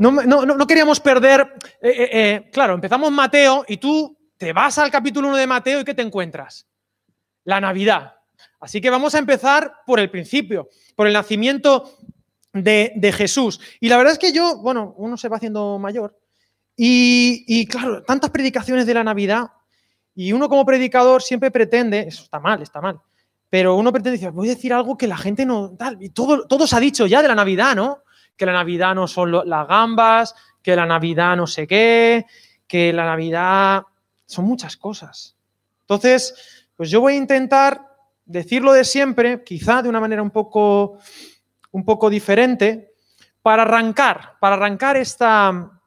no, queríamos perder, eh, eh, eh, claro, empezamos Mateo y tú te vas al capítulo 1 de Mateo y ¿qué te encuentras? La Navidad. Así que vamos a empezar por el principio, por el nacimiento de, Jesús. Y la verdad es que yo, bueno, uno se va haciendo mayor y, y claro, tantas predicaciones de la Navidad y uno como predicador siempre pretende, eso está mal, está mal, pero uno pretende decir, voy a decir algo que la gente no, tal, y todo, todo se ha dicho ya de la Navidad, ¿no? Que la Navidad no son las gambas, que la Navidad no sé qué, que la Navidad son muchas cosas. Entonces, pues yo voy a intentar decirlo de siempre, quizá de una manera un poco, un poco diferente, para arrancar, para arrancar esta,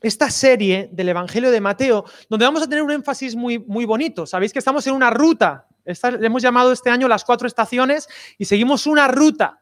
esta serie del Evangelio de Mateo, donde vamos a tener un énfasis muy, muy bonito. Sabéis que estamos en una ruta. hemos llamado este año las cuatro estaciones y seguimos una ruta.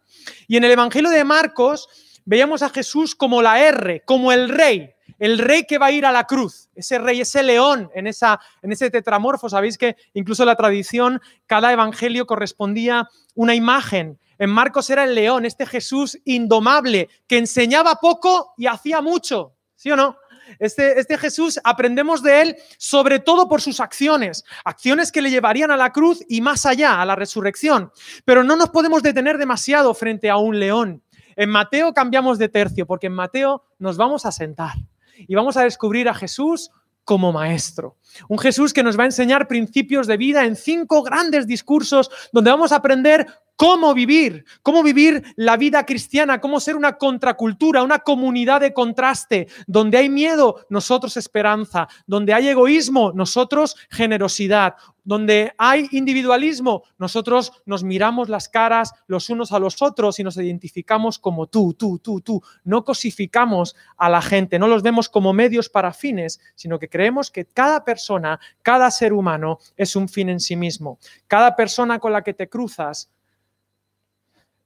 Y en el Evangelio de Marcos veíamos a Jesús como la R, como el rey, el rey que va a ir a la cruz, ese rey, ese león en, esa, en ese tetramorfo. Sabéis que incluso la tradición, cada evangelio correspondía una imagen. En Marcos era el león, este Jesús indomable, que enseñaba poco y hacía mucho. ¿Sí o no? Este, este, Jesús aprendemos de él sobre todo por sus acciones, acciones que le llevarían a la cruz y más allá, a la resurrección. Pero no nos podemos detener demasiado frente a un león. En Mateo cambiamos de tercio, porque en Mateo nos vamos a sentar y vamos a descubrir a Jesús como maestro. Un Jesús que nos va a enseñar principios de vida en cinco grandes discursos donde vamos a aprender cómo vivir, cómo vivir la vida cristiana, cómo ser una contracultura, una comunidad de contraste. Donde hay miedo, nosotros esperanza. Donde hay egoísmo, nosotros generosidad. Donde hay individualismo, nosotros nos miramos las caras los unos a los otros y nos identificamos como tú, tú, tú, tú. No cosificamos a la gente, no los vemos como medios para fines, sino que creemos que cada persona, cada ser humano es un fin en sí mismo. Cada persona con la que te cruzas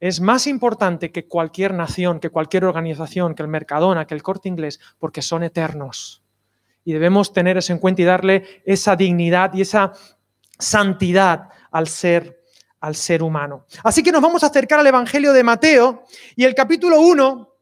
es más importante que cualquier nación, que cualquier organización, que el Mercadona, que el Corte Inglés, porque son eternos. Y debemos tener eso en cuenta y darle esa dignidad y esa santidad al ser, al ser humano. Así que nos vamos a acercar al Evangelio de Mateo y el capítulo 1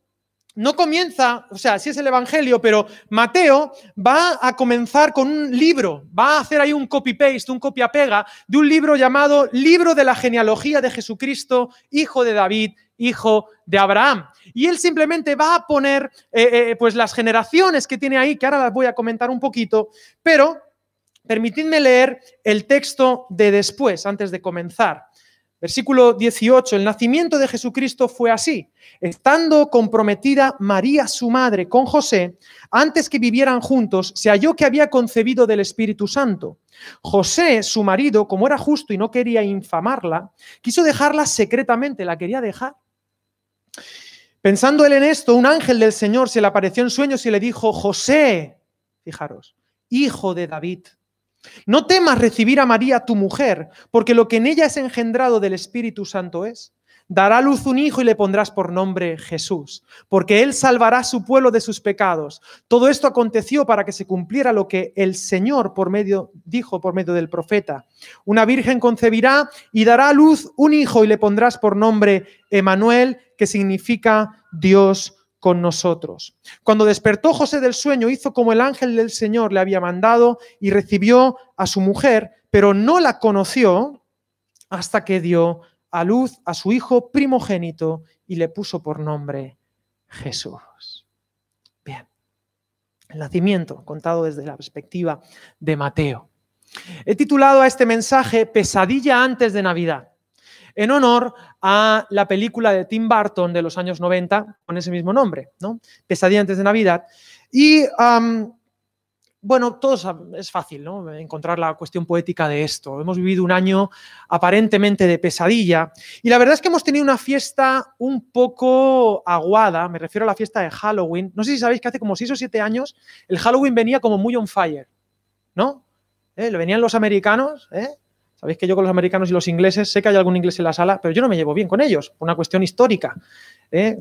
no comienza, o sea, sí es el Evangelio, pero Mateo va a comenzar con un libro, va a hacer ahí un copy-paste, un copia-pega de un libro llamado Libro de la genealogía de Jesucristo, hijo de David, hijo de Abraham. Y él simplemente va a poner eh, eh, pues las generaciones que tiene ahí, que ahora las voy a comentar un poquito, pero permitidme leer el texto de después, antes de comenzar. Versículo 18, el nacimiento de Jesucristo fue así. Estando comprometida María, su madre, con José, antes que vivieran juntos, se halló que había concebido del Espíritu Santo. José, su marido, como era justo y no quería infamarla, quiso dejarla secretamente, la quería dejar. Pensando él en esto, un ángel del Señor se le apareció en sueños y le dijo, José, fijaros, hijo de David no temas recibir a María, tu mujer, porque lo que en ella es engendrado del Espíritu Santo es. Dará a luz un hijo y le pondrás por nombre Jesús, porque él salvará a su pueblo de sus pecados. Todo esto aconteció para que se cumpliera lo que el Señor dijo por medio del profeta. Una virgen concebirá y dará a luz un hijo y le pondrás por nombre Emanuel, que significa Dios con nosotros. Cuando despertó José del sueño, hizo como el ángel del Señor le había mandado y recibió a su mujer, pero no la conoció hasta que dio a luz a su hijo primogénito y le puso por nombre Jesús. Bien, el nacimiento contado desde la perspectiva de Mateo. He titulado a este mensaje Pesadilla antes de Navidad en honor a la película de Tim Burton de los años 90 con ese mismo nombre, ¿no? Pesadilla antes de Navidad. Y bueno, todos es fácil ¿no? encontrar la cuestión poética de esto. Hemos vivido un año aparentemente de pesadilla y la verdad es que hemos tenido una fiesta un poco aguada, me refiero a la fiesta de Halloween. No sé si sabéis que hace como 6 o 7 años el Halloween venía como muy on fire, ¿no? ¿Eh? Venían los americanos, ¿eh? Sabéis que yo con los americanos y los ingleses, sé que hay algún inglés en la sala, pero yo no me llevo bien con ellos, una cuestión histórica. ¿eh?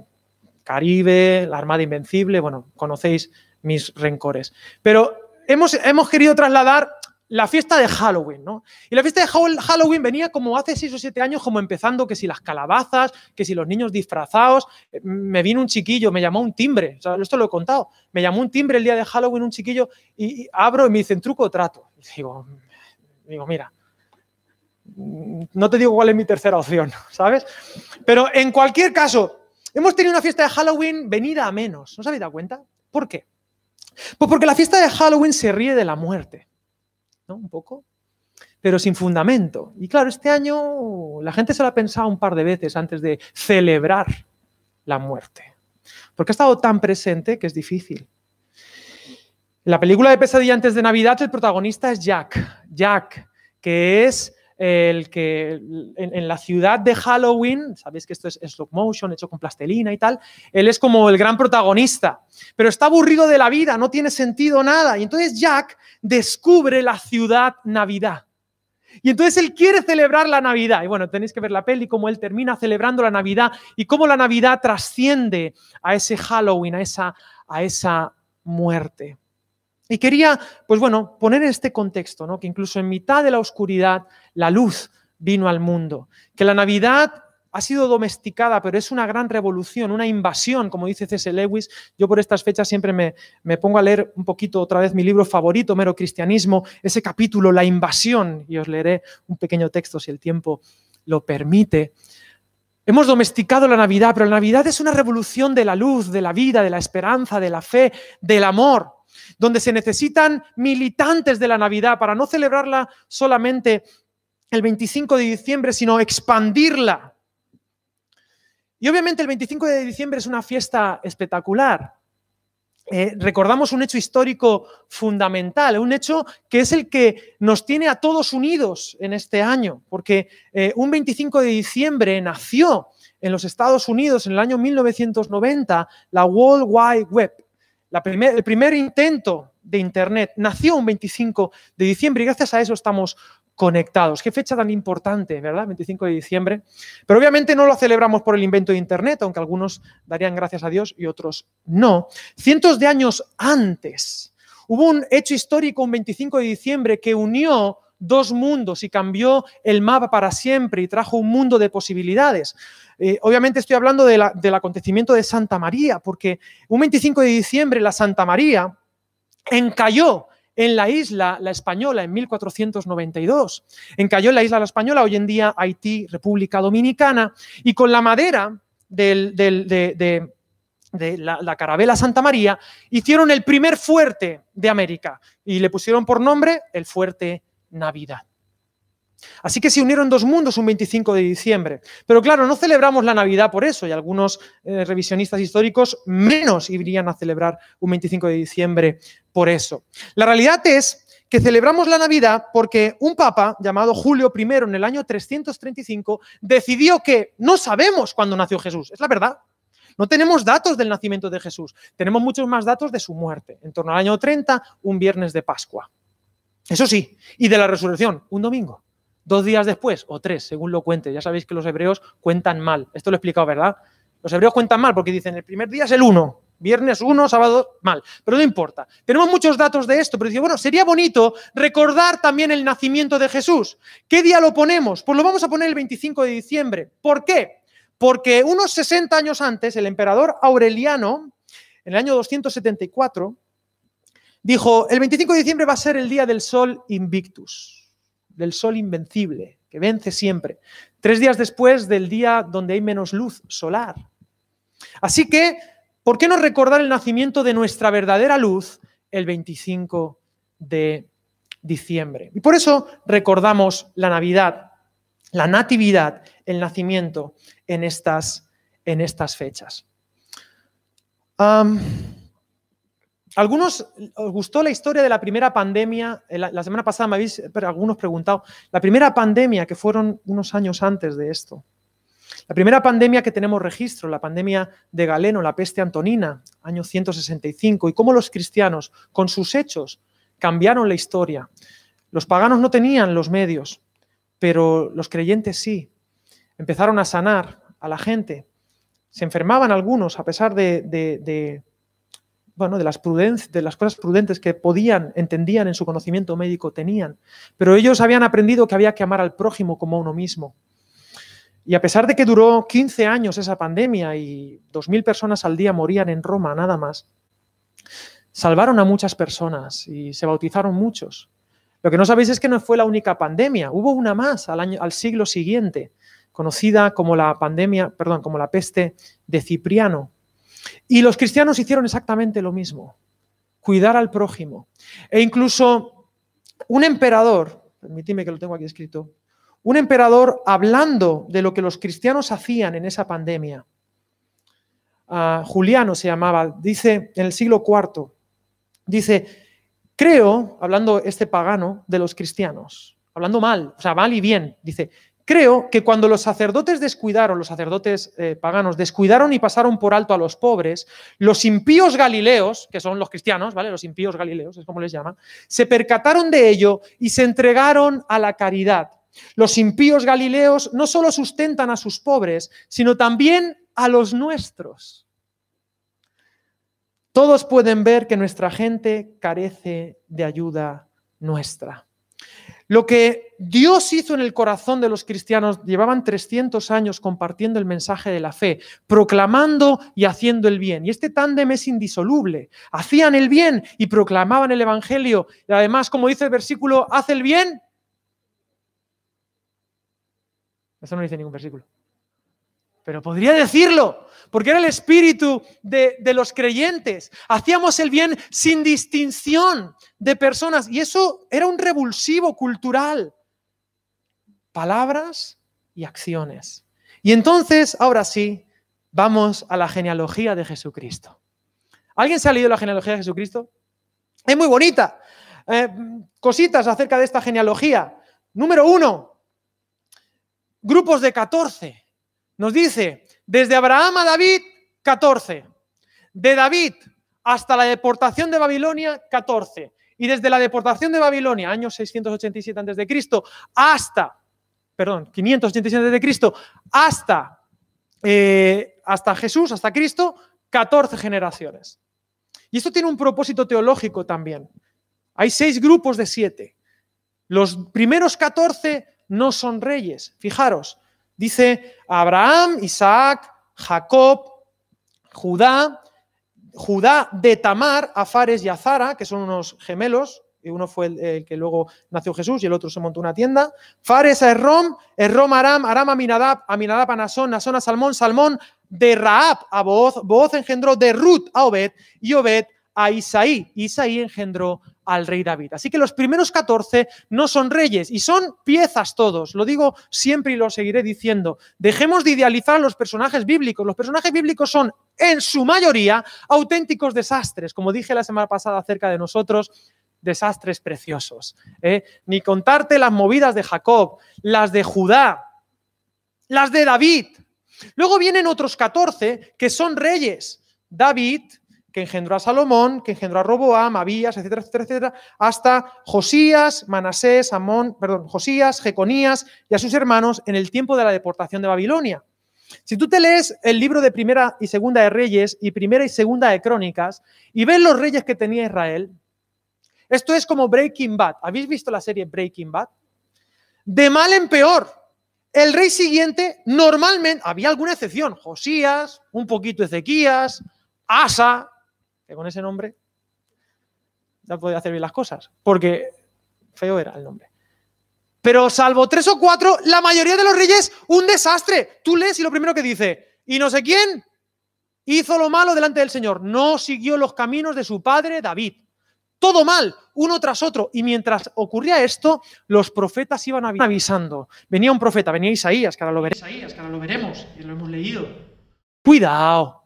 Caribe, la Armada Invencible, bueno, conocéis mis rencores. Pero hemos, querido trasladar la fiesta de Halloween, ¿no? Y la fiesta de Halloween venía como hace seis o siete años, como empezando que si las calabazas, que si los niños disfrazados. Eh, me vino un chiquillo, me llamó un timbre, o sea, esto lo he contado. Me llamó un timbre el día de Halloween un chiquillo y, abro y me dicen truco o trato. Digo, digo, mira, no te digo cuál es mi tercera opción, ¿sabes? Pero en cualquier caso, hemos tenido una fiesta de Halloween venida a menos. ¿No os habéis dado cuenta? ¿Por qué? Pues porque la fiesta de Halloween se ríe de la muerte. Un poco, pero sin fundamento. Y claro, este año la gente se lo ha pensado un par de veces antes de celebrar la muerte, porque ha estado tan presente que es difícil. En la película de Pesadilla antes de Navidad, el protagonista es Jack. Jack, que es el que en, la ciudad de Halloween, sabéis que esto es stop motion, hecho con plastelina y tal, él es como el gran protagonista, pero está aburrido de la vida, no tiene sentido nada. Y entonces Jack descubre la ciudad Navidad. Y entonces él quiere celebrar la Navidad. Y bueno, tenéis que ver la peli, cómo él termina celebrando la Navidad y cómo la Navidad trasciende a ese Halloween, a esa, a esa muerte. Y quería, pues bueno, poner este contexto, ¿no? que incluso en mitad de la oscuridad, la luz vino al mundo, que la Navidad ha sido domesticada, pero es una gran revolución, una invasión, como dice C.S. Lewis. Yo por estas fechas siempre me, me, pongo a leer un poquito otra vez mi libro favorito, Mero Cristianismo, ese capítulo, La invasión, y os leeré un pequeño texto si el tiempo lo permite. Hemos domesticado la Navidad, pero la Navidad es una revolución de la luz, de la vida, de la esperanza, de la fe, del amor donde se necesitan militantes de la Navidad para no celebrarla solamente el 25 de diciembre, sino expandirla. Y obviamente el 25 de diciembre es una fiesta espectacular. Eh, recordamos un hecho histórico fundamental, un hecho que es el que nos tiene a todos unidos en este año, porque eh, un 25 de diciembre nació en los Estados Unidos en el año 1990 la World Wide Web, el primer intento de Internet nació un 25 de diciembre y gracias a eso estamos conectados. Qué fecha tan importante, ¿verdad? 25 de diciembre. Pero obviamente no lo celebramos por el invento de Internet, aunque algunos darían gracias a Dios y otros no. Cientos de años antes hubo un hecho histórico, un 25 de diciembre, que unió dos mundos y cambió el mapa para siempre y trajo un mundo de posibilidades. Eh, obviamente estoy hablando del acontecimiento de Santa María, porque un 25 de diciembre la Santa María encalló en la isla La Española en 1492. Encalló en la isla La Española, hoy en día Haití, República Dominicana, y con la madera de, la, la, carabela Santa María, hicieron el primer fuerte de América y le pusieron por nombre el fuerte Navidad. Así que se unieron dos mundos un 25 de diciembre. Pero claro, no celebramos la Navidad por eso y algunos eh, revisionistas históricos menos irían a celebrar un 25 de diciembre por eso. La realidad es que celebramos la Navidad porque un papa llamado Julio I en el año 335 decidió que no sabemos cuándo nació Jesús. Es la verdad. No tenemos datos del nacimiento de Jesús. Tenemos muchos más datos de su muerte, en torno al año 30, un viernes de Pascua. Eso sí, y de la resurrección, un domingo. Dos días después, o tres, según lo cuente. Ya sabéis que los hebreos cuentan mal. Esto lo he explicado, ¿verdad? Los hebreos cuentan mal porque dicen el primer día es el uno, viernes uno, sábado mal. Pero no importa. Tenemos muchos datos de esto, pero dice, bueno, sería bonito recordar también el nacimiento de Jesús. ¿Qué día lo ponemos? Pues lo vamos a poner el 25 de diciembre. ¿Por qué? Porque unos 60 años antes, el emperador Aureliano, en el año 274, dijo, el 25 de diciembre va a ser el día del sol invictus, del sol invencible, que vence siempre. Tres días después del día donde hay menos luz solar. Así que, ¿por qué no recordar el nacimiento de nuestra verdadera luz el 25 de diciembre? Y por eso recordamos la Navidad, la Natividad, el nacimiento en estas, en estas fechas. Algunos os gustó la historia de la primera pandemia. La, semana pasada me habéis algunos preguntado. La primera pandemia, que fueron unos años antes de esto. La primera pandemia que tenemos registro, la pandemia de Galeno, la peste antonina, año 165, y cómo los cristianos, con sus hechos, cambiaron la historia. Los paganos no tenían los medios, pero los creyentes sí. Empezaron a sanar a la gente. Se enfermaban algunos a pesar de de las, de las cosas prudentes que podían, entendían en su conocimiento médico, tenían. Pero ellos habían aprendido que había que amar al prójimo como a uno mismo. Y a pesar de que duró 15 años esa pandemia y 2.000 personas al día morían en Roma nada más, salvaron a muchas personas y se bautizaron muchos. Lo que no sabéis es que no fue la única pandemia, hubo una más al, año, al siglo siguiente, conocida como la pandemia, perdón, como la peste de Cipriano. Y los cristianos hicieron exactamente lo mismo, cuidar al prójimo. E incluso un emperador, permíteme que lo tengo aquí escrito, un emperador hablando de lo que los cristianos hacían en esa pandemia. Ah, Juliano se llamaba, dice en el siglo IV, dice, creo, hablando este pagano de los cristianos, hablando mal, o sea, mal y bien, dice, creo que cuando los sacerdotes descuidaron, los sacerdotes eh, paganos descuidaron y pasaron por alto a los pobres, los impíos galileos, que son los cristianos, ¿vale? Los impíos galileos, es como les llaman, se percataron de ello y se entregaron a la caridad los impíos galileos no solo sustentan a sus pobres, sino también a los nuestros. Todos pueden ver que nuestra gente carece de ayuda nuestra. Lo que Dios hizo en el corazón de los cristianos, llevaban 300 años compartiendo el mensaje de la fe, proclamando y haciendo el bien. Y este tándem es indisoluble. Hacían el bien y proclamaban el Evangelio. Y además, como dice el versículo, haz el bien Eso no dice ningún versículo. Pero podría decirlo, porque era el espíritu de, los creyentes. Hacíamos el bien sin distinción de personas y eso era un revulsivo cultural. Palabras y acciones. Y entonces, ahora sí, vamos a la genealogía de Jesucristo. ¿Alguien se ha leído la genealogía de Jesucristo? Es muy bonita. Eh, cositas acerca de esta genealogía. Número uno, grupos de 14. Nos dice, desde Abraham a David, 14. De David hasta la deportación de Babilonia, 14. Y desde la deportación de Babilonia, año 687 a.C., hasta, perdón, 587 a.C., hasta, eh, hasta Jesús, hasta Cristo, 14 generaciones. Y esto tiene un propósito teológico también. Hay seis grupos de siete. Los primeros 14 no son reyes. Fijaros, dice Abraham, Isaac, Jacob, Judá, Judá de Tamar, Afares y Azara, que son unos gemelos, y uno fue el, que luego nació Jesús y el otro se montó una tienda. Fares a Errom, Errom a Aram, Aram a Minadab, Aminadab a Nasón, Nasón a Salmón, Salmón de Raab a Booz, Booz engendró de Ruth a Obed y Obed a Isaí. Isaí engendró al rey David. Así que los primeros 14 no son reyes y son piezas todos. Lo digo siempre y lo seguiré diciendo. Dejemos de idealizar a los personajes bíblicos. Los personajes bíblicos son, en su mayoría, auténticos desastres. Como dije la semana pasada acerca de nosotros, desastres preciosos. ¿eh? Ni contarte las movidas de Jacob, las de Judá, las de David. Luego vienen otros 14 que son reyes. David, que engendró a Salomón, que engendró a Roboam, Abías, etcétera, etcétera, etcétera, hasta Josías, Manasés, Amón, perdón, Josías, Jeconías y a sus hermanos en el tiempo de la deportación de Babilonia. Si tú te lees el libro de Primera y Segunda de Reyes y Primera y Segunda de Crónicas y ves los reyes que tenía Israel, esto es como Breaking Bad. ¿Habéis visto la serie Breaking Bad? De mal en peor. El rey siguiente, normalmente, había alguna excepción, Josías, un poquito Ezequías, Asa, con ese nombre ya podía hacer bien las cosas, porque feo era el nombre. Pero salvo tres o cuatro, la mayoría de los reyes, un desastre. Tú lees y lo primero que dice, y no sé quién hizo lo malo delante del Señor, no siguió los caminos de su padre David. Todo mal, uno tras otro. Y mientras ocurría esto, los profetas iban avisando. Venía un profeta, venía Isaías, que ahora lo veremos, Isaías, que ahora lo veremos y lo hemos leído. Cuidado,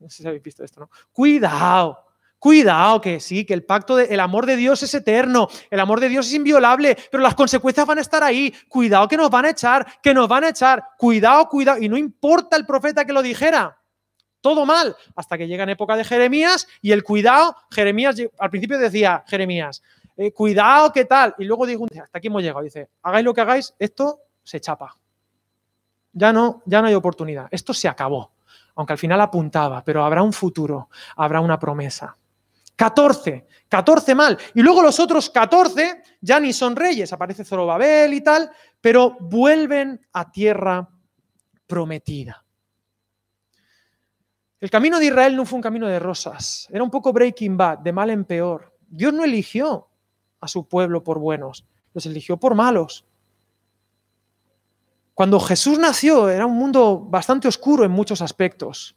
no sé si habéis visto esto, ¿no? Cuidado. Cuidado, que sí, que el pacto, de, el amor de Dios es eterno, el amor de Dios es inviolable, pero las consecuencias van a estar ahí. Cuidado que nos van a echar, que nos van a echar. Cuidado, cuidado. Y no importa el profeta que lo dijera. Todo mal, hasta que llega en época de Jeremías y el cuidado, Jeremías, al principio decía Jeremías, eh, cuidado, ¿qué tal? Y luego digo, hasta aquí hemos llegado. Dice, hagáis lo que hagáis, esto se chapa. Ya no, ya no hay oportunidad. Esto se acabó aunque al final apuntaba, pero habrá un futuro, habrá una promesa. 14, 14 mal. Y luego los otros 14 ya ni son reyes, aparece Zorobabel y tal, pero vuelven a tierra prometida. El camino de Israel no fue un camino de rosas, era un poco breaking bad, de mal en peor. Dios no eligió a su pueblo por buenos, los eligió por malos. Cuando Jesús nació era un mundo bastante oscuro en muchos aspectos.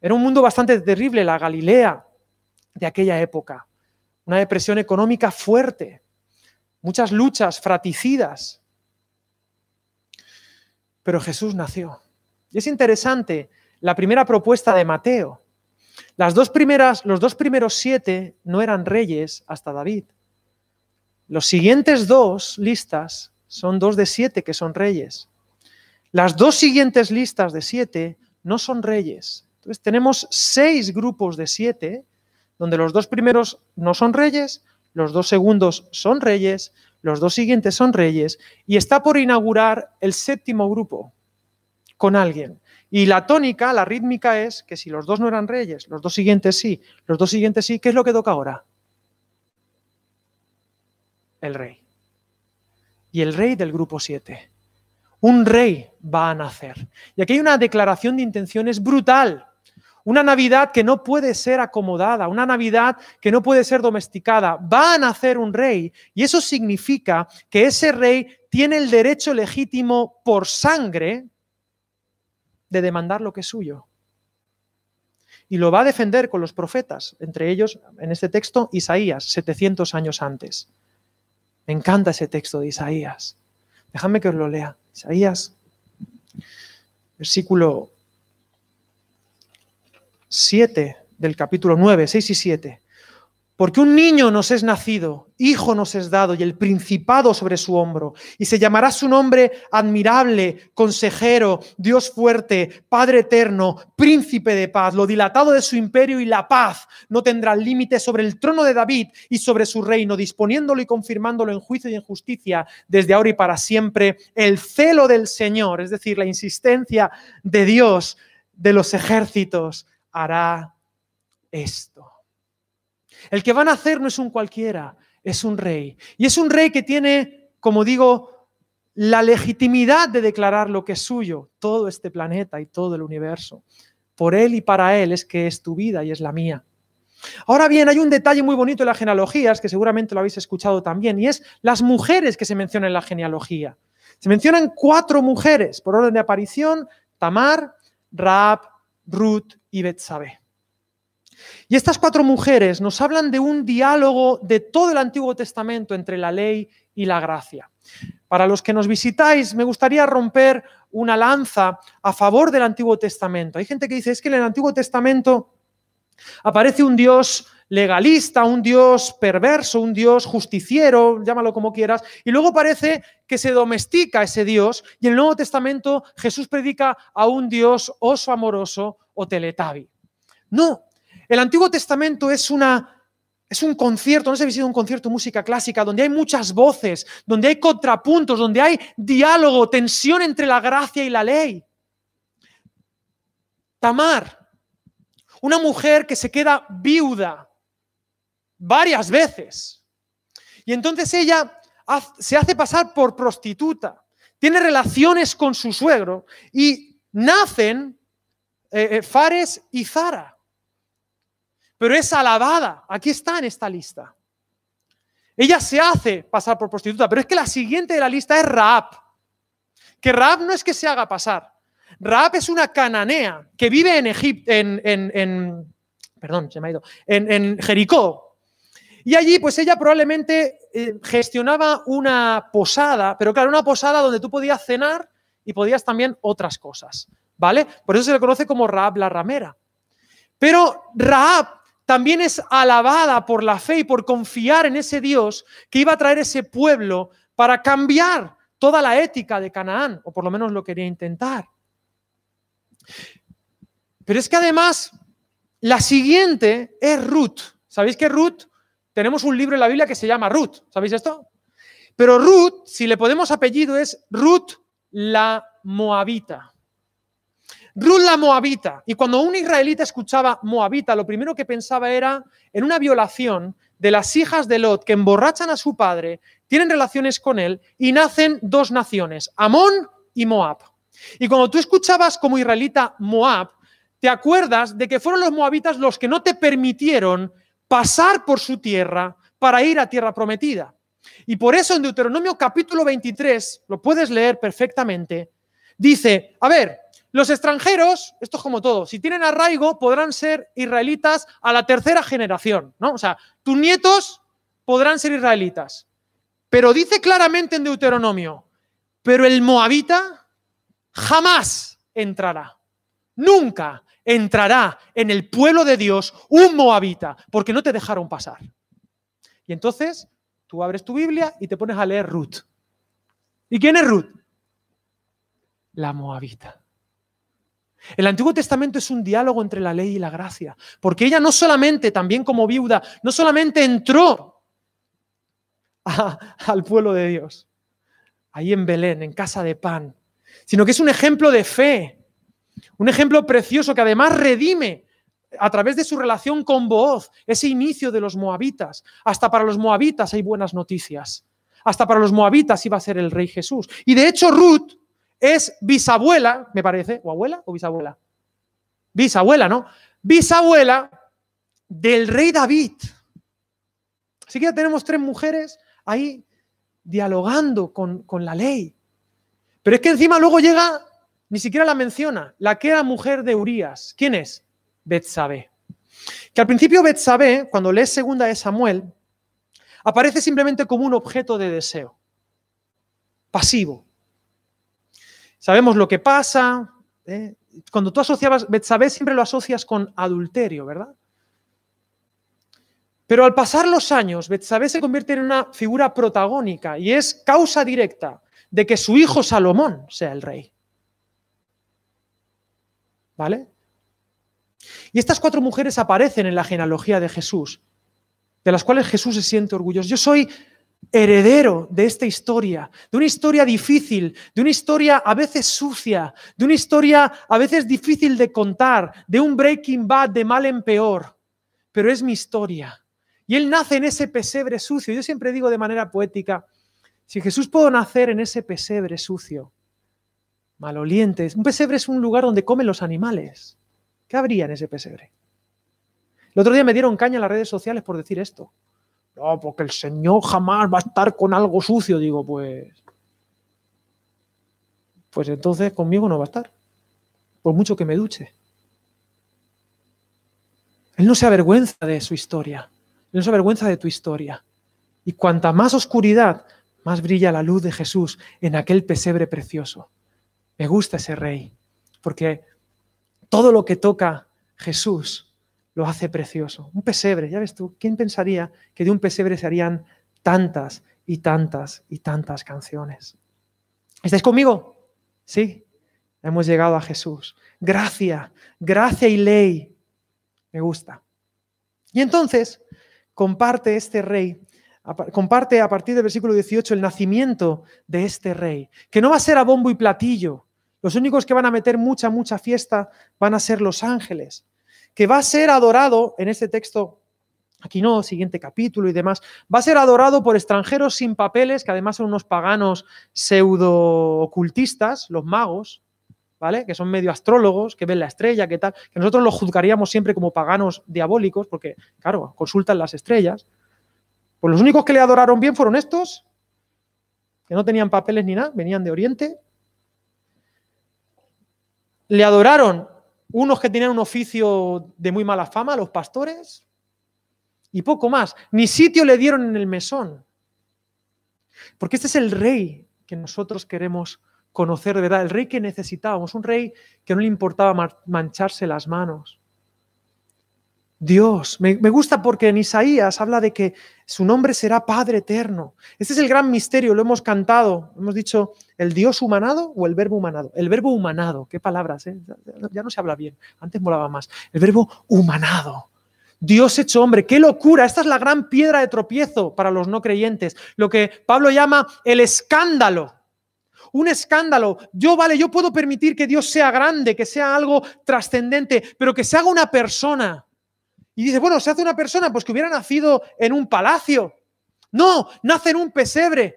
Era un mundo bastante terrible, la Galilea de aquella época. Una depresión económica fuerte, muchas luchas fraticidas. Pero Jesús nació. Y es interesante la primera propuesta de Mateo. Las dos primeras, los dos primeros siete no eran reyes hasta David. Los siguientes dos listas son dos de siete que son reyes. Las dos siguientes listas de siete no son reyes. Entonces tenemos seis grupos de siete, donde los dos primeros no son reyes, los dos segundos son reyes, los dos siguientes son reyes, y está por inaugurar el séptimo grupo con alguien. Y la tónica, la rítmica es que si los dos no eran reyes, los dos siguientes sí, los dos siguientes sí, ¿qué es lo que toca ahora? El rey. Y el rey del grupo siete. Un rey va a nacer. Y aquí hay una declaración de intenciones brutal. Una Navidad que no puede ser acomodada, una Navidad que no puede ser domesticada. Va a nacer un rey y eso significa que ese rey tiene el derecho legítimo por sangre de demandar lo que es suyo. Y lo va a defender con los profetas, entre ellos, en este texto, Isaías, 700 años antes. Me encanta ese texto de Isaías. Déjame que os lo lea. Isaías, versículo 7 del capítulo 9, 6 y 7. Porque un niño nos es nacido, hijo nos es dado y el principado sobre su hombro. Y se llamará su nombre admirable, consejero, Dios fuerte, Padre eterno, príncipe de paz. Lo dilatado de su imperio y la paz no tendrá límite sobre el trono de David y sobre su reino, disponiéndolo y confirmándolo en juicio y en justicia desde ahora y para siempre. El celo del Señor, es decir, la insistencia de Dios de los ejércitos, hará esto. El que van a hacer no es un cualquiera, es un rey. Y es un rey que tiene, como digo, la legitimidad de declarar lo que es suyo, todo este planeta y todo el universo. Por él y para él es que es tu vida y es la mía. Ahora bien, hay un detalle muy bonito en las genealogías, que seguramente lo habéis escuchado también, y es las mujeres que se mencionan en la genealogía. Se mencionan cuatro mujeres por orden de aparición, Tamar, Raab, Ruth y Betsabé. Y estas cuatro mujeres nos hablan de un diálogo de todo el Antiguo Testamento entre la ley y la gracia. Para los que nos visitáis, me gustaría romper una lanza a favor del Antiguo Testamento. Hay gente que dice, es que en el Antiguo Testamento aparece un Dios legalista, un Dios perverso, un Dios justiciero, llámalo como quieras, y luego parece que se domestica ese Dios y en el Nuevo Testamento Jesús predica a un Dios oso amoroso o teletabi. No, el Antiguo Testamento es una es un concierto, no sé si sido un concierto de música clásica, donde hay muchas voces, donde hay contrapuntos, donde hay diálogo, tensión entre la gracia y la ley. Tamar, una mujer que se queda viuda varias veces. Y entonces ella se hace pasar por prostituta, tiene relaciones con su suegro y nacen eh, eh, Fares y Zara pero es alabada. Aquí está en esta lista. Ella se hace pasar por prostituta, pero es que la siguiente de la lista es Raab. Que Raab no es que se haga pasar. Raab es una cananea que vive en Egipto, en, perdón, se me ha ido, en, Jericó. Y allí, pues ella probablemente eh, gestionaba una posada, pero claro, una posada donde tú podías cenar y podías también otras cosas, ¿vale? Por eso se le conoce como Raab la ramera. Pero Raab también es alabada por la fe y por confiar en ese Dios que iba a traer ese pueblo para cambiar toda la ética de Canaán, o por lo menos lo quería intentar. Pero es que además, la siguiente es Ruth. ¿Sabéis que Ruth? Tenemos un libro en la Biblia que se llama Ruth. ¿Sabéis esto? Pero Ruth, si le podemos apellido, es Ruth la Moabita. Ruth la Moabita. Y cuando un israelita escuchaba Moabita, lo primero que pensaba era en una violación de las hijas de Lot que emborrachan a su padre, tienen relaciones con él y nacen dos naciones, Amón y Moab. Y cuando tú escuchabas como israelita Moab, te acuerdas de que fueron los moabitas los que no te permitieron pasar por su tierra para ir a tierra prometida. Y por eso en Deuteronomio capítulo 23, lo puedes leer perfectamente, dice, a ver, los extranjeros, esto es como todo, si tienen arraigo podrán ser israelitas a la tercera generación, ¿no? O sea, tus nietos podrán ser israelitas. Pero dice claramente en Deuteronomio, pero el moabita jamás entrará, nunca entrará en el pueblo de Dios un moabita, porque no te dejaron pasar. Y entonces tú abres tu Biblia y te pones a leer Ruth. ¿Y quién es Ruth? La moabita. El Antiguo Testamento es un diálogo entre la ley y la gracia, porque ella no solamente, también como viuda, no solamente entró al pueblo de Dios, ahí en Belén, en casa de pan, sino que es un ejemplo de fe, un ejemplo precioso que además redime a través de su relación con Booz, ese inicio de los moabitas. Hasta para los moabitas hay buenas noticias. Hasta para los moabitas iba a ser el rey Jesús. Y de hecho Ruth es bisabuela, me parece, o abuela o bisabuela. Bisabuela, ¿no? Bisabuela del rey David. Así que ya tenemos tres mujeres ahí dialogando con, con la ley. Pero es que encima luego llega, ni siquiera la menciona, la que era mujer de Urias. ¿Quién es? Betsabé. Que al principio Betsabé, cuando lees segunda de Samuel, aparece simplemente como un objeto de deseo, pasivo. Sabemos lo que pasa. ¿eh? Cuando tú asociabas, Betsabé siempre lo asocias con adulterio, ¿verdad? Pero al pasar los años, Betsabé se convierte en una figura protagónica y es causa directa de que su hijo Salomón sea el rey. ¿Vale? Y estas cuatro mujeres aparecen en la genealogía de Jesús, de las cuales Jesús se siente orgulloso. Yo soy heredero de esta historia, de una historia difícil, de una historia a veces sucia, de una historia a veces difícil de contar, de un breaking bad de mal en peor, pero es mi historia. Y él nace en ese pesebre sucio. Yo siempre digo de manera poética, si Jesús pudo nacer en ese pesebre sucio, maloliente, un pesebre es un lugar donde comen los animales. ¿Qué habría en ese pesebre? El otro día me dieron caña en las redes sociales por decir esto. No, porque el Señor jamás va a estar con algo sucio. Digo, pues. Pues entonces conmigo no va a estar. Por mucho que me duche. Él no se avergüenza de su historia. Él no se avergüenza de tu historia. Y cuanta más oscuridad, más brilla la luz de Jesús en aquel pesebre precioso. Me gusta ese rey, porque todo lo que toca Jesús lo hace precioso. Un pesebre, ya ves tú, ¿quién pensaría que de un pesebre se harían tantas y tantas y tantas canciones? ¿Estáis conmigo? Sí, hemos llegado a Jesús. Gracia, gracia y ley. Me gusta. Y entonces comparte este rey, comparte a partir del versículo 18 el nacimiento de este rey, que no va a ser a bombo y platillo, los únicos que van a meter mucha, mucha fiesta van a ser los ángeles, que va a ser adorado en este texto, aquí no, siguiente capítulo y demás, va a ser adorado por extranjeros sin papeles, que además son unos paganos pseudo ocultistas, los magos, ¿vale? Que son medio astrólogos, que ven la estrella, que tal, que nosotros los juzgaríamos siempre como paganos diabólicos, porque, claro, consultan las estrellas. Pues los únicos que le adoraron bien fueron estos, que no tenían papeles ni nada, venían de Oriente, le adoraron unos que tenían un oficio de muy mala fama, los pastores, y poco más. Ni sitio le dieron en el mesón. Porque este es el rey que nosotros queremos conocer de verdad, el rey que necesitábamos, un rey que no le importaba mancharse las manos, Dios. Me, gusta porque en Isaías habla de que su nombre será Padre Eterno. Este es el gran misterio, lo hemos cantado, hemos dicho el Dios humanado o el verbo humanado. El verbo humanado, qué palabras, ¿eh? ya no se habla bien, antes molaba más. El verbo humanado. Dios hecho hombre, qué locura. Esta es la gran piedra de tropiezo para los no creyentes, lo que Pablo llama el escándalo. un escándalo. Yo, vale, yo puedo permitir que Dios sea grande, que sea algo trascendente, pero que se haga una persona. Y dice, bueno, se hace una persona, pues que hubiera nacido en un palacio. No, nace en un pesebre.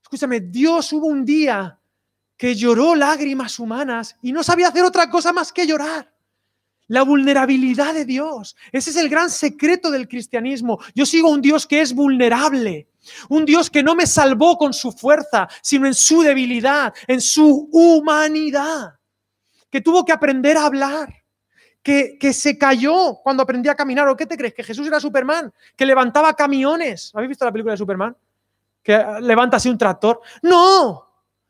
Escúchame, Dios hubo un día que lloró lágrimas humanas y no sabía hacer otra cosa más que llorar. La vulnerabilidad de Dios. Ese es el gran secreto del cristianismo. Yo sigo un Dios que es vulnerable. Un Dios que no me salvó con su fuerza, sino en su debilidad, en su humanidad. Que tuvo que aprender a hablar. Que, se cayó cuando aprendía a caminar. ¿O qué te crees? ¿Que Jesús era Superman? ¿Que levantaba camiones? ¿Habéis visto la película de Superman? Que levanta así un tractor. No.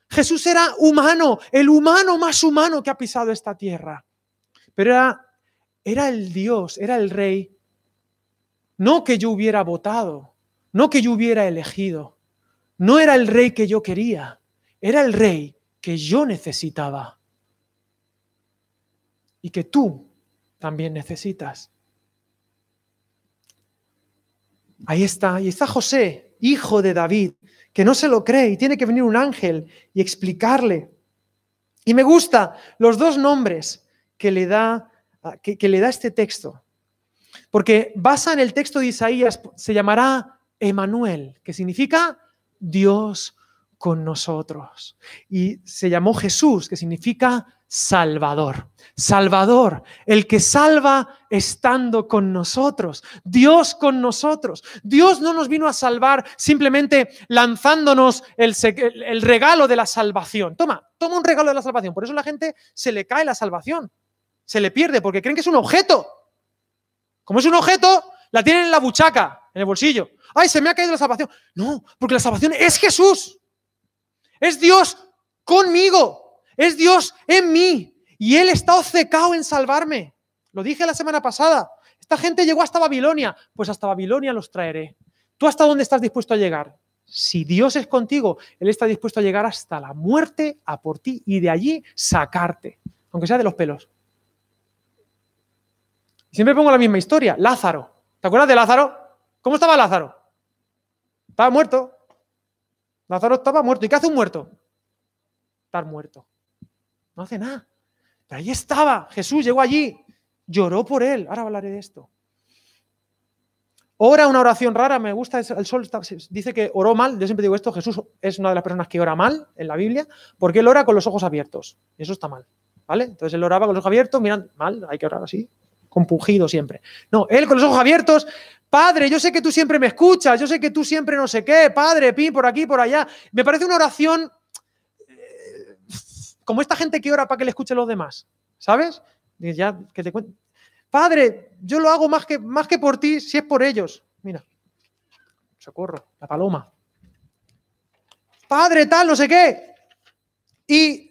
Jesús era humano, el humano más humano que ha pisado esta tierra. Pero era era el Dios, era el rey, no que yo hubiera votado, no que yo hubiera elegido, no era el rey que yo quería, era el rey que yo necesitaba y que tú también necesitas. Ahí está, ahí está José, hijo de David, que no se lo cree y tiene que venir un ángel y explicarle. Y me gusta los dos nombres que le da que, le da este texto. Porque basa en el texto de Isaías, se llamará Emanuel, que significa Dios con nosotros. Y se llamó Jesús, que significa Salvador. Salvador, el que salva estando con nosotros. Dios con nosotros. Dios no nos vino a salvar simplemente lanzándonos el, el, regalo de la salvación. Toma, toma un regalo de la salvación. Por eso la gente se le cae la salvación se le pierde porque creen que es un objeto. Como es un objeto, la tienen en la buchaca, en el bolsillo. ¡Ay, se me ha caído la salvación! No, porque la salvación es Jesús. Es Dios conmigo. Es Dios en mí. Y Él está obcecado en salvarme. Lo dije la semana pasada. Esta gente llegó hasta Babilonia. Pues hasta Babilonia los traeré. ¿Tú hasta dónde estás dispuesto a llegar? Si Dios es contigo, Él está dispuesto a llegar hasta la muerte a por ti y de allí sacarte, aunque sea de los pelos. Siempre pongo la misma historia. Lázaro. ¿Te acuerdas de Lázaro? ¿Cómo estaba Lázaro? Estaba muerto. Lázaro estaba muerto. ¿Y qué hace un muerto? Estar muerto. No hace nada. Pero ahí estaba. Jesús llegó allí. Lloró por él. Ahora hablaré de esto. Ora una oración rara, me gusta, el sol dice que oró mal, yo siempre digo esto, Jesús es una de las personas que ora mal en la Biblia, porque él ora con los ojos abiertos, eso está mal, ¿vale? Entonces él oraba con los ojos abiertos, miran, mal, hay que orar así, compungido siempre. No, él con los ojos abiertos, Padre, yo sé que tú siempre me escuchas, yo sé que tú siempre no sé qué, Padre, pin, por aquí, por allá. Me parece una oración eh, como esta gente que ora para que le escuchen los demás, ¿sabes? Ya, que te Padre, yo lo hago más que, más que por ti, si es por ellos. Mira, socorro, la paloma. Padre, tal, no sé qué. Y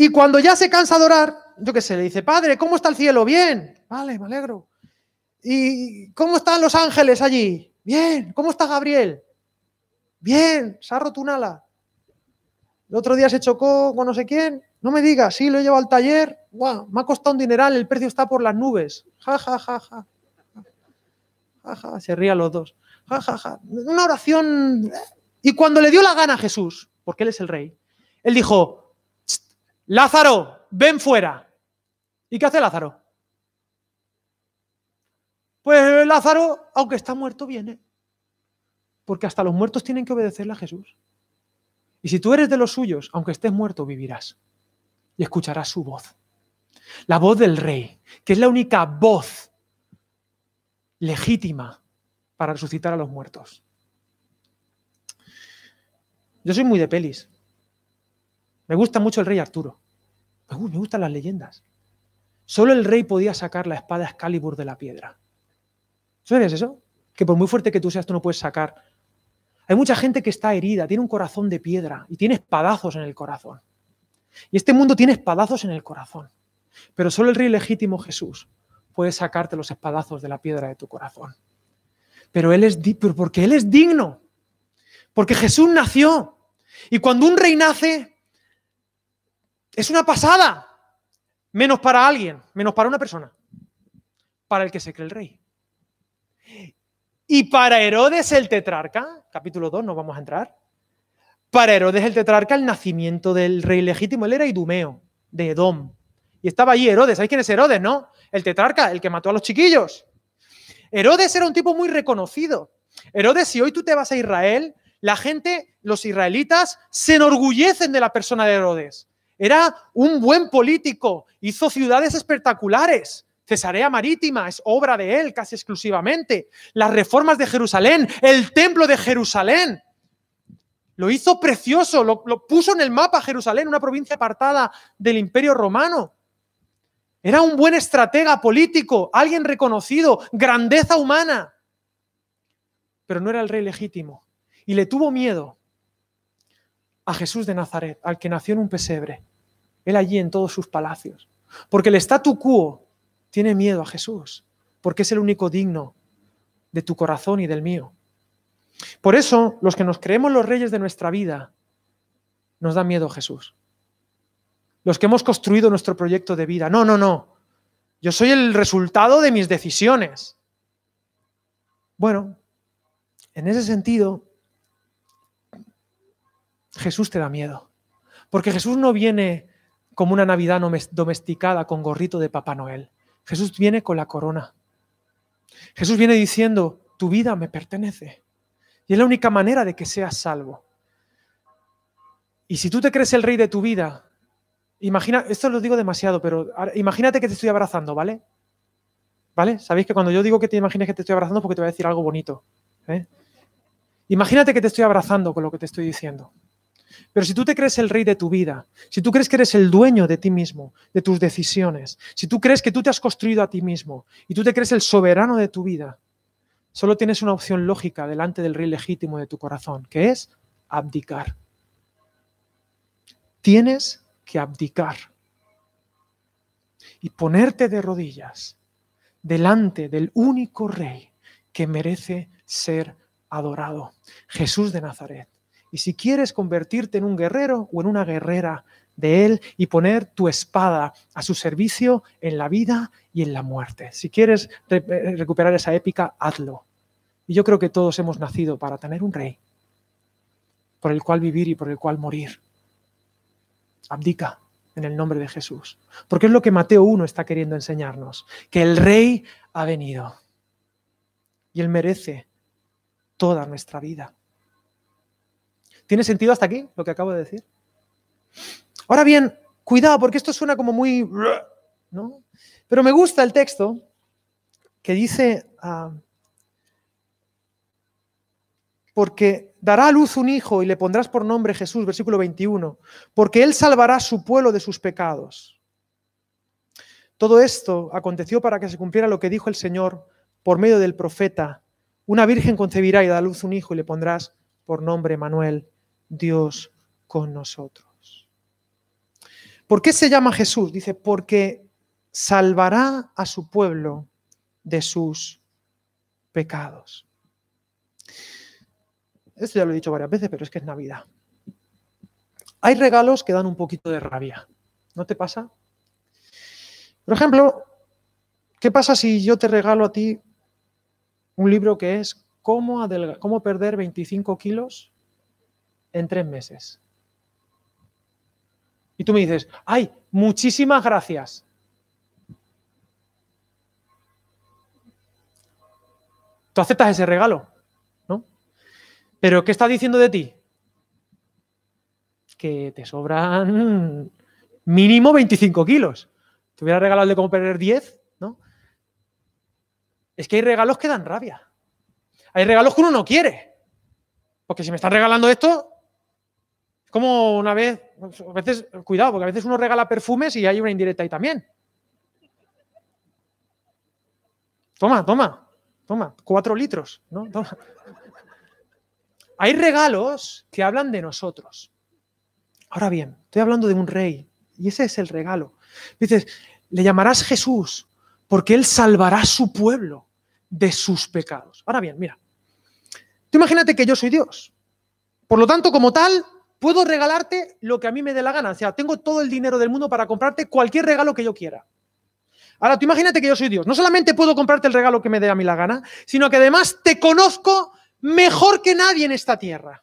Y cuando ya se cansa de orar, yo qué sé, le dice, Padre, ¿cómo está el cielo? Bien, vale, me alegro. ¿Y cómo están los ángeles allí? Bien, ¿cómo está Gabriel? Bien, se ha roto. El otro día se chocó con no sé quién. No me digas, sí, lo he llevado al taller. Guau, me ha costado un dineral, el precio está por las nubes. Ja, ja, ja, ja. Ja, ja, se rían los dos. Ja, ja, ja. Una oración. Y cuando le dio la gana a Jesús, porque él es el rey, él dijo, Lázaro, ven fuera. ¿Y qué hace Lázaro? Pues Lázaro, aunque está muerto, viene. Porque hasta los muertos tienen que obedecerle a Jesús. Y si tú eres de los suyos, aunque estés muerto, vivirás. Y escucharás su voz. La voz del rey, que es la única voz legítima para resucitar a los muertos. Yo soy muy de pelis. Me gusta mucho el rey Arturo. me gustan las leyendas. Solo el rey podía sacar la espada Excalibur de la piedra. ¿Sabes eso? Que por muy fuerte que tú seas, tú no puedes sacar. Hay mucha gente que está herida, tiene un corazón de piedra y tiene espadazos en el corazón. Y este mundo tiene espadazos en el corazón. Pero solo el rey legítimo Jesús puede sacarte los espadazos de la piedra de tu corazón. Pero él es porque él es digno. Porque Jesús nació. Y cuando un rey nace, es una pasada. Menos para alguien, menos para una persona. Para el que se cree el rey. Y para Herodes el tetrarca, capítulo 2, no vamos a entrar. Para Herodes el tetrarca, el nacimiento del rey legítimo, él era idumeo, de Edom. Y estaba allí Herodes. ¿Sabéis quién es Herodes, no? El tetrarca, el que mató a los chiquillos. Herodes era un tipo muy reconocido. Herodes, si hoy tú te vas a Israel, la gente, los israelitas, se enorgullecen de la persona de Herodes. Era un buen político, hizo ciudades espectaculares. Cesarea Marítima es obra de él casi exclusivamente. Las reformas de Jerusalén, el templo de Jerusalén. Lo hizo precioso, lo, puso en el mapa Jerusalén, una provincia apartada del imperio romano. Era un buen estratega político, alguien reconocido, grandeza humana. Pero no era el rey legítimo. Y le tuvo miedo a Jesús de Nazaret, al que nació en un pesebre. Él allí en todos sus palacios. Porque el statu quo tiene miedo a Jesús, porque es el único digno de tu corazón y del mío. Por eso, los que nos creemos los reyes de nuestra vida, nos da miedo Jesús los que hemos construido nuestro proyecto de vida. No, no, no. Yo soy el resultado de mis decisiones. Bueno, en ese sentido, Jesús te da miedo. Porque Jesús no viene como una Navidad domesticada con gorrito de Papá Noel. Jesús viene con la corona. Jesús viene diciendo, tu vida me pertenece. Y es la única manera de que seas salvo. Y si tú te crees el rey de tu vida, Imagina, esto lo digo demasiado, pero imagínate que te estoy abrazando, ¿vale? ¿Vale? Sabéis que cuando yo digo que te imagines que te estoy abrazando porque te voy a decir algo bonito. ¿eh? Imagínate que te estoy abrazando con lo que te estoy diciendo. Pero si tú te crees el rey de tu vida, si tú crees que eres el dueño de ti mismo, de tus decisiones, si tú crees que tú te has construido a ti mismo y tú te crees el soberano de tu vida, solo tienes una opción lógica delante del rey legítimo de tu corazón, que es abdicar. Tienes que abdicar y ponerte de rodillas delante del único rey que merece ser adorado, Jesús de Nazaret. Y si quieres convertirte en un guerrero o en una guerrera de Él y poner tu espada a su servicio en la vida y en la muerte. Si quieres eh, recuperar esa épica, hazlo. Y yo creo que todos hemos nacido para tener un rey por el cual vivir y por el cual morir abdica en el nombre de Jesús. Porque es lo que Mateo 1 está queriendo enseñarnos, que el rey ha venido y él merece toda nuestra vida. ¿Tiene sentido hasta aquí lo que acabo de decir? Ahora bien, cuidado, porque esto suena como muy... ¿no? Pero me gusta el texto que dice, ah, porque dará a luz un hijo y le pondrás por nombre Jesús, versículo 21, porque él salvará su pueblo de sus pecados. Todo esto aconteció para que se cumpliera lo que dijo el Señor por medio del profeta. Una virgen concebirá y dará a luz un hijo y le pondrás por nombre Manuel, Dios con nosotros. ¿Por qué se llama Jesús? Dice, porque salvará a su pueblo de sus pecados. Esto ya lo he dicho varias veces, pero es que es Navidad. Hay regalos que dan un poquito de rabia. ¿No te pasa? Por ejemplo, ¿qué pasa si yo te regalo a ti un libro que es cómo, cómo perder 25 kilos en tres meses? Y tú me dices, ay, muchísimas gracias. ¿Tú aceptas ese regalo? Pero ¿qué está diciendo de ti? Que te sobran mínimo 25 kilos. Te hubiera regalado de cómo perder 10, ¿no? Es que hay regalos que dan rabia. Hay regalos que uno no quiere. Porque si me están regalando esto, es como una vez, a veces, cuidado, porque a veces uno regala perfumes y hay una indirecta ahí también. Toma, toma, toma, cuatro litros, ¿no? Toma. Hay regalos que hablan de nosotros. Ahora bien, estoy hablando de un rey y ese es el regalo. Dices, le llamarás Jesús porque él salvará a su pueblo de sus pecados. Ahora bien, mira, tú imagínate que yo soy Dios. Por lo tanto, como tal, puedo regalarte lo que a mí me dé la gana. O sea, tengo todo el dinero del mundo para comprarte cualquier regalo que yo quiera. Ahora, tú imagínate que yo soy Dios. No solamente puedo comprarte el regalo que me dé a mí la gana, sino que además te conozco mejor que nadie en esta tierra.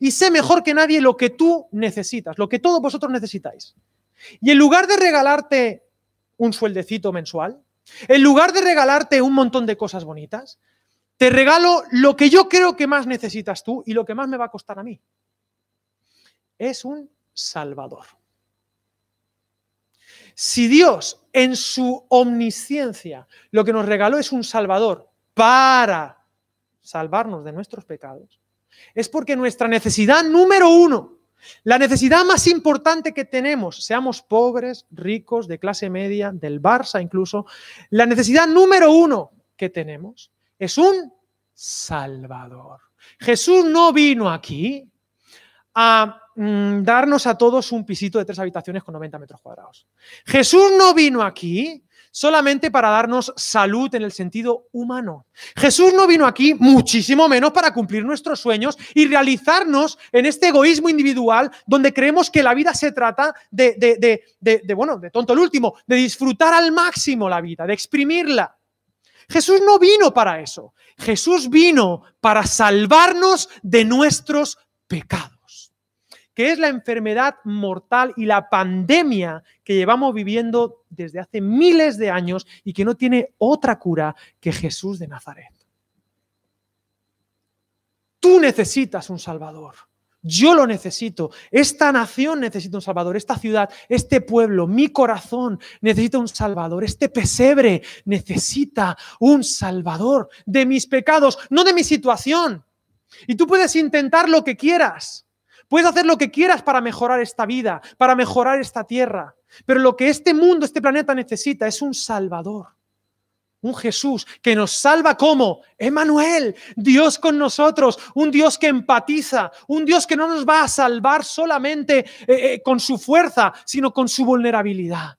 Y sé mejor que nadie lo que tú necesitas, lo que todos vosotros necesitáis. Y en lugar de regalarte un sueldecito mensual, en lugar de regalarte un montón de cosas bonitas, te regalo lo que yo creo que más necesitas tú y lo que más me va a costar a mí. Es un Salvador. Si Dios en su omnisciencia lo que nos regaló es un Salvador para salvarnos de nuestros pecados, es porque nuestra necesidad número uno, la necesidad más importante que tenemos, seamos pobres, ricos, de clase media, del Barça incluso, la necesidad número uno que tenemos es un Salvador. Jesús no vino aquí a Mm, darnos a todos un pisito de tres habitaciones con 90 metros cuadrados. Jesús no vino aquí solamente para darnos salud en el sentido humano. Jesús no vino aquí muchísimo menos para cumplir nuestros sueños y realizarnos en este egoísmo individual donde creemos que la vida se trata de, de, de, de bueno, de tonto el último, de disfrutar al máximo la vida, de exprimirla. Jesús no vino para eso. Jesús vino para salvarnos de nuestros pecados que es la enfermedad mortal y la pandemia que llevamos viviendo desde hace miles de años y que no tiene otra cura que Jesús de Nazaret. Tú necesitas un Salvador. Yo lo necesito. Esta nación necesita un Salvador. Esta ciudad, este pueblo, mi corazón necesita un Salvador. Este pesebre necesita un Salvador de mis pecados, no de mi situación. Y tú puedes intentar lo que quieras. Puedes hacer lo que quieras para mejorar esta vida, para mejorar esta tierra. Pero lo que este mundo, este planeta necesita es un Salvador. Un Jesús que nos salva como Emanuel, Dios con nosotros, un Dios que empatiza, un Dios que no nos va a salvar solamente eh, eh, con su fuerza, sino con su vulnerabilidad.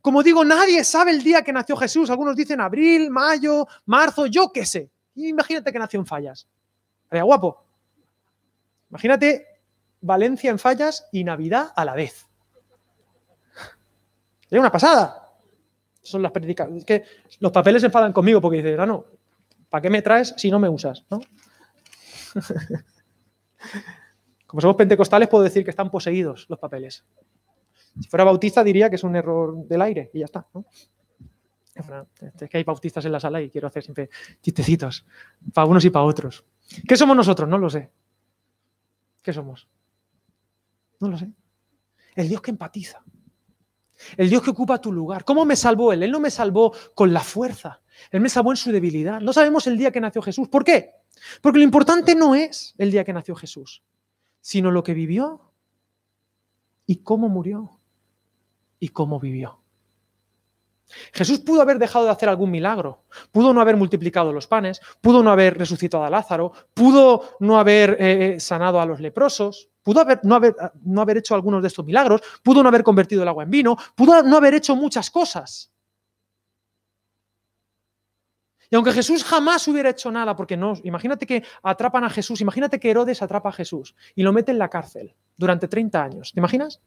Como digo, nadie sabe el día que nació Jesús. Algunos dicen abril, mayo, marzo, yo qué sé. Imagínate que nació en Fallas. Sería guapo. Imagínate Valencia en fallas y Navidad a la vez. Es una pasada. Son las predicas. Es que los papeles se enfadan conmigo porque dicen, ah, no, ¿para qué me traes si no me usas? Como somos pentecostales, puedo decir que están poseídos los papeles. Si fuera bautista, diría que es un error del aire y ya está. Es que hay bautistas en la sala y quiero hacer siempre chistecitos para unos y para otros. ¿Qué somos nosotros? No lo sé. ¿Qué somos? No lo sé. El Dios que empatiza. El Dios que ocupa tu lugar. ¿Cómo me salvó Él? Él no me salvó con la fuerza. Él me salvó en su debilidad. No sabemos el día que nació Jesús. ¿Por qué? Porque lo importante no es el día que nació Jesús, sino lo que vivió y cómo murió y cómo vivió. Jesús pudo haber dejado de hacer algún milagro, pudo no haber multiplicado los panes, pudo no haber resucitado a Lázaro, pudo no haber eh, eh, sanado a los leprosos, pudo haber, no, haber, no haber hecho algunos de estos milagros, pudo no haber convertido el agua en vino, pudo no haber hecho muchas cosas. Y aunque Jesús jamás hubiera hecho nada, porque no, imagínate que atrapan a Jesús, imagínate que Herodes atrapa a Jesús y lo mete en la cárcel durante 30 años, ¿te imaginas?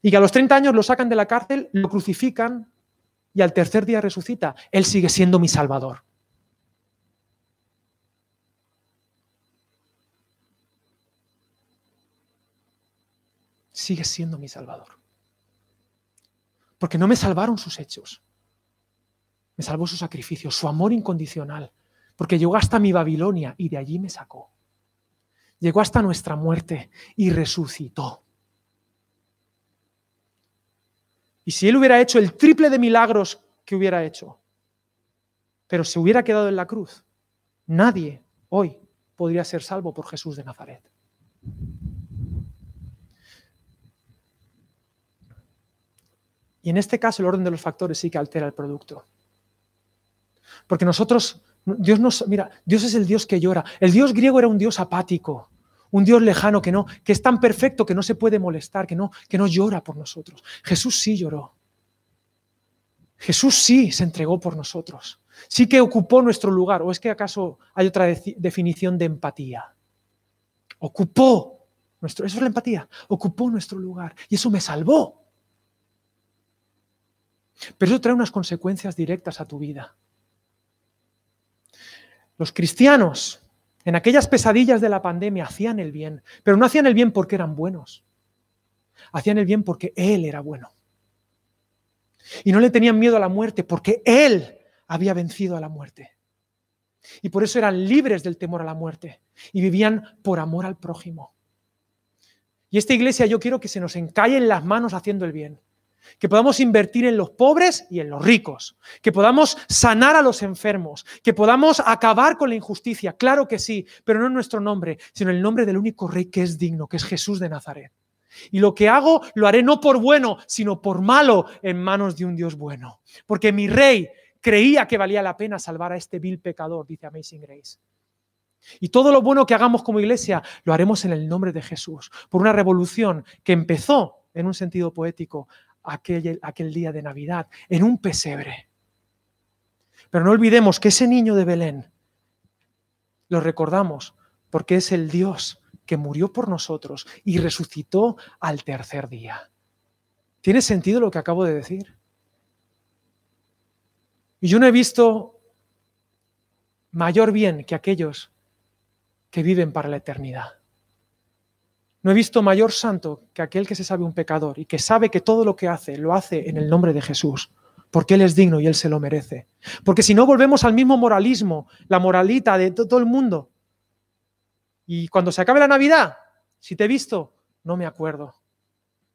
Y que a los 30 años lo sacan de la cárcel, lo crucifican y al tercer día resucita. Él sigue siendo mi Salvador. Sigue siendo mi Salvador. Porque no me salvaron sus hechos. Me salvó su sacrificio, su amor incondicional. Porque llegó hasta mi Babilonia y de allí me sacó. Llegó hasta nuestra muerte y resucitó. Y si él hubiera hecho el triple de milagros que hubiera hecho, pero se hubiera quedado en la cruz, nadie hoy podría ser salvo por Jesús de Nazaret. Y en este caso el orden de los factores sí que altera el producto. Porque nosotros, Dios nos, mira, Dios es el Dios que llora. El Dios griego era un Dios apático un Dios lejano que no, que es tan perfecto que no se puede molestar, que no, que no llora por nosotros. Jesús sí lloró. Jesús sí se entregó por nosotros. Sí que ocupó nuestro lugar. ¿O es que acaso hay otra definición de empatía? Ocupó nuestro, eso es la empatía. Ocupó nuestro lugar y eso me salvó. Pero eso trae unas consecuencias directas a tu vida. Los cristianos en aquellas pesadillas de la pandemia hacían el bien, pero no hacían el bien porque eran buenos. Hacían el bien porque Él era bueno. Y no le tenían miedo a la muerte porque Él había vencido a la muerte. Y por eso eran libres del temor a la muerte y vivían por amor al prójimo. Y esta iglesia yo quiero que se nos encallen las manos haciendo el bien que podamos invertir en los pobres y en los ricos, que podamos sanar a los enfermos, que podamos acabar con la injusticia, claro que sí, pero no en nuestro nombre, sino en el nombre del único rey que es digno, que es Jesús de Nazaret. Y lo que hago lo haré no por bueno, sino por malo en manos de un Dios bueno. Porque mi rey creía que valía la pena salvar a este vil pecador, dice Amazing Grace. Y todo lo bueno que hagamos como iglesia lo haremos en el nombre de Jesús, por una revolución que empezó, en un sentido poético, aquel, aquel día de Navidad, en un pesebre. Pero no olvidemos que ese niño de Belén lo recordamos porque es el Dios que murió por nosotros y resucitó al tercer día. ¿Tiene sentido lo que acabo de decir? Y yo no he visto mayor bien que aquellos que viven para la eternidad. No he visto mayor santo que aquel que se sabe un pecador y que sabe que todo lo que hace lo hace en el nombre de Jesús, porque Él es digno y Él se lo merece. Porque si no volvemos al mismo moralismo, la moralita de todo el mundo. Y cuando se acabe la Navidad, si te he visto, no me acuerdo.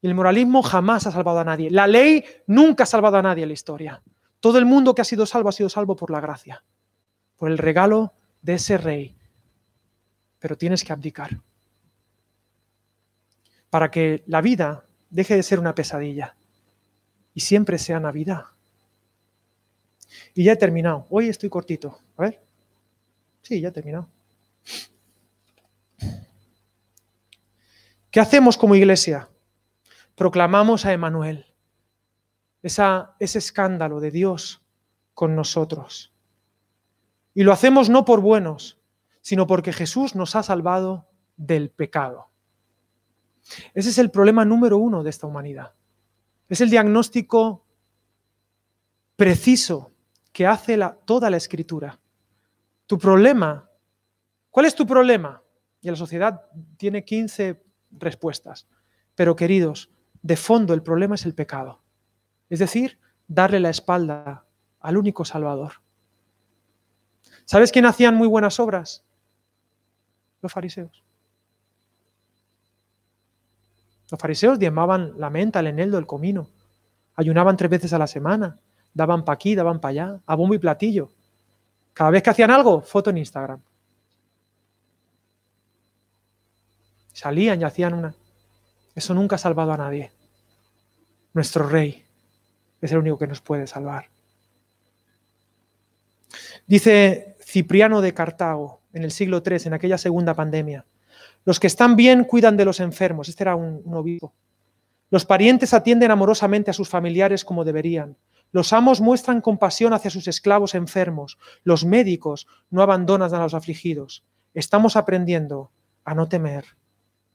El moralismo jamás ha salvado a nadie. La ley nunca ha salvado a nadie en la historia. Todo el mundo que ha sido salvo ha sido salvo por la gracia, por el regalo de ese rey. Pero tienes que abdicar para que la vida deje de ser una pesadilla y siempre sea Navidad. Y ya he terminado. Hoy estoy cortito. A ver. Sí, ya he terminado. ¿Qué hacemos como iglesia? Proclamamos a Emanuel, ese escándalo de Dios con nosotros. Y lo hacemos no por buenos, sino porque Jesús nos ha salvado del pecado. Ese es el problema número uno de esta humanidad. Es el diagnóstico preciso que hace toda la escritura. Tu problema, ¿cuál es tu problema? Y la sociedad tiene 15 respuestas. Pero queridos, de fondo el problema es el pecado. Es decir, darle la espalda al único Salvador. ¿Sabes quién hacían muy buenas obras? Los fariseos. Los fariseos diezmaban la menta, el eneldo, el comino. Ayunaban tres veces a la semana. Daban para aquí, daban para allá, a bombo y platillo. Cada vez que hacían algo, foto en Instagram. Salían y hacían una. Eso nunca ha salvado a nadie. Nuestro rey es el único que nos puede salvar. Dice Cipriano de Cartago en el siglo III, en aquella segunda pandemia. Los que están bien cuidan de los enfermos. Este era un, obispo. Los parientes atienden amorosamente a sus familiares como deberían. Los amos muestran compasión hacia sus esclavos enfermos. Los médicos no abandonan a los afligidos. Estamos aprendiendo a no temer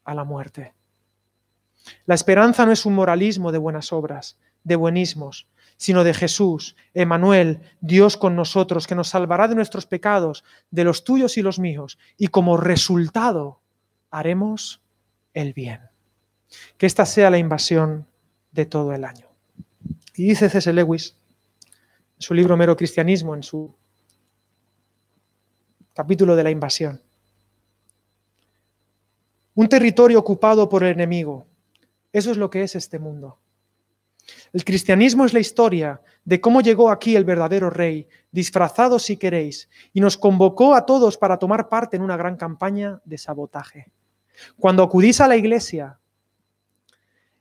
a la muerte. La esperanza no es un moralismo de buenas obras, de buenismos, sino de Jesús, Emanuel, Dios con nosotros, que nos salvará de nuestros pecados, de los tuyos y los míos, y como resultado haremos el bien. Que esta sea la invasión de todo el año. Y dice C.S. Lewis, en su libro Mero Cristianismo, en su capítulo de la invasión. Un territorio ocupado por el enemigo. Eso es lo que es este mundo. El cristianismo es la historia de cómo llegó aquí el verdadero rey, disfrazado si queréis, y nos convocó a todos para tomar parte en una gran campaña de sabotaje. Cuando acudís a la iglesia,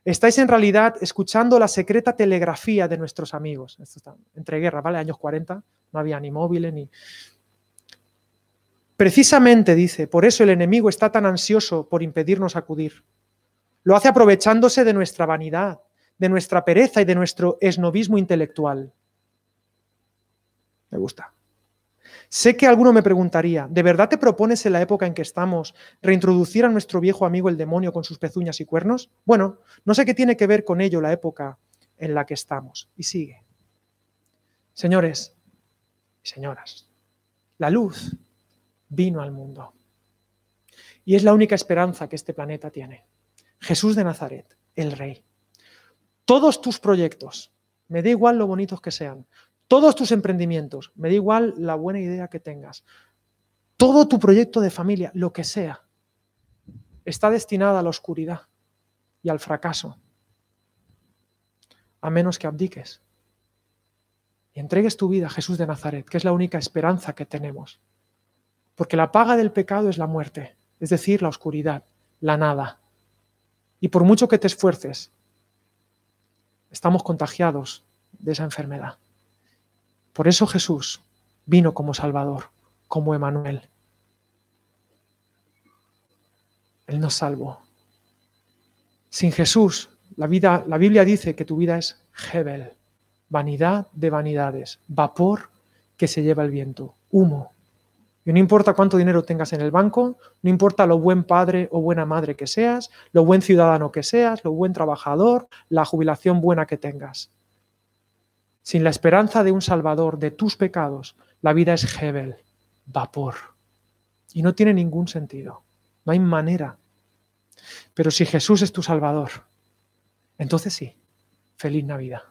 estáis en realidad escuchando la secreta telegrafía de nuestros amigos. Esto está entre guerras, ¿vale? Años 40, no había ni móviles ni... Precisamente, dice, por eso el enemigo está tan ansioso por impedirnos acudir. Lo hace aprovechándose de nuestra vanidad, de nuestra pereza y de nuestro esnovismo intelectual. Me gusta. Sé que alguno me preguntaría, ¿de verdad te propones en la época en que estamos reintroducir a nuestro viejo amigo el demonio con sus pezuñas y cuernos? Bueno, no sé qué tiene que ver con ello la época en la que estamos. Y sigue. Señores y señoras, la luz vino al mundo. Y es la única esperanza que este planeta tiene. Jesús de Nazaret, el Rey. Todos tus proyectos, me da igual lo bonitos que sean, todos tus emprendimientos, me da igual la buena idea que tengas, todo tu proyecto de familia, lo que sea, está destinado a la oscuridad y al fracaso, a menos que abdiques y entregues tu vida a Jesús de Nazaret, que es la única esperanza que tenemos. Porque la paga del pecado es la muerte, es decir, la oscuridad, la nada. Y por mucho que te esfuerces, estamos contagiados de esa enfermedad. Por eso Jesús vino como Salvador, como Emanuel. Él nos salvó. Sin Jesús, la, vida, la Biblia dice que tu vida es Hebel, vanidad de vanidades, vapor que se lleva el viento, humo. Y no importa cuánto dinero tengas en el banco, no importa lo buen padre o buena madre que seas, lo buen ciudadano que seas, lo buen trabajador, la jubilación buena que tengas. Sin la esperanza de un Salvador de tus pecados, la vida es Hebel, vapor. Y no tiene ningún sentido. No hay manera. Pero si Jesús es tu Salvador, entonces sí, feliz Navidad.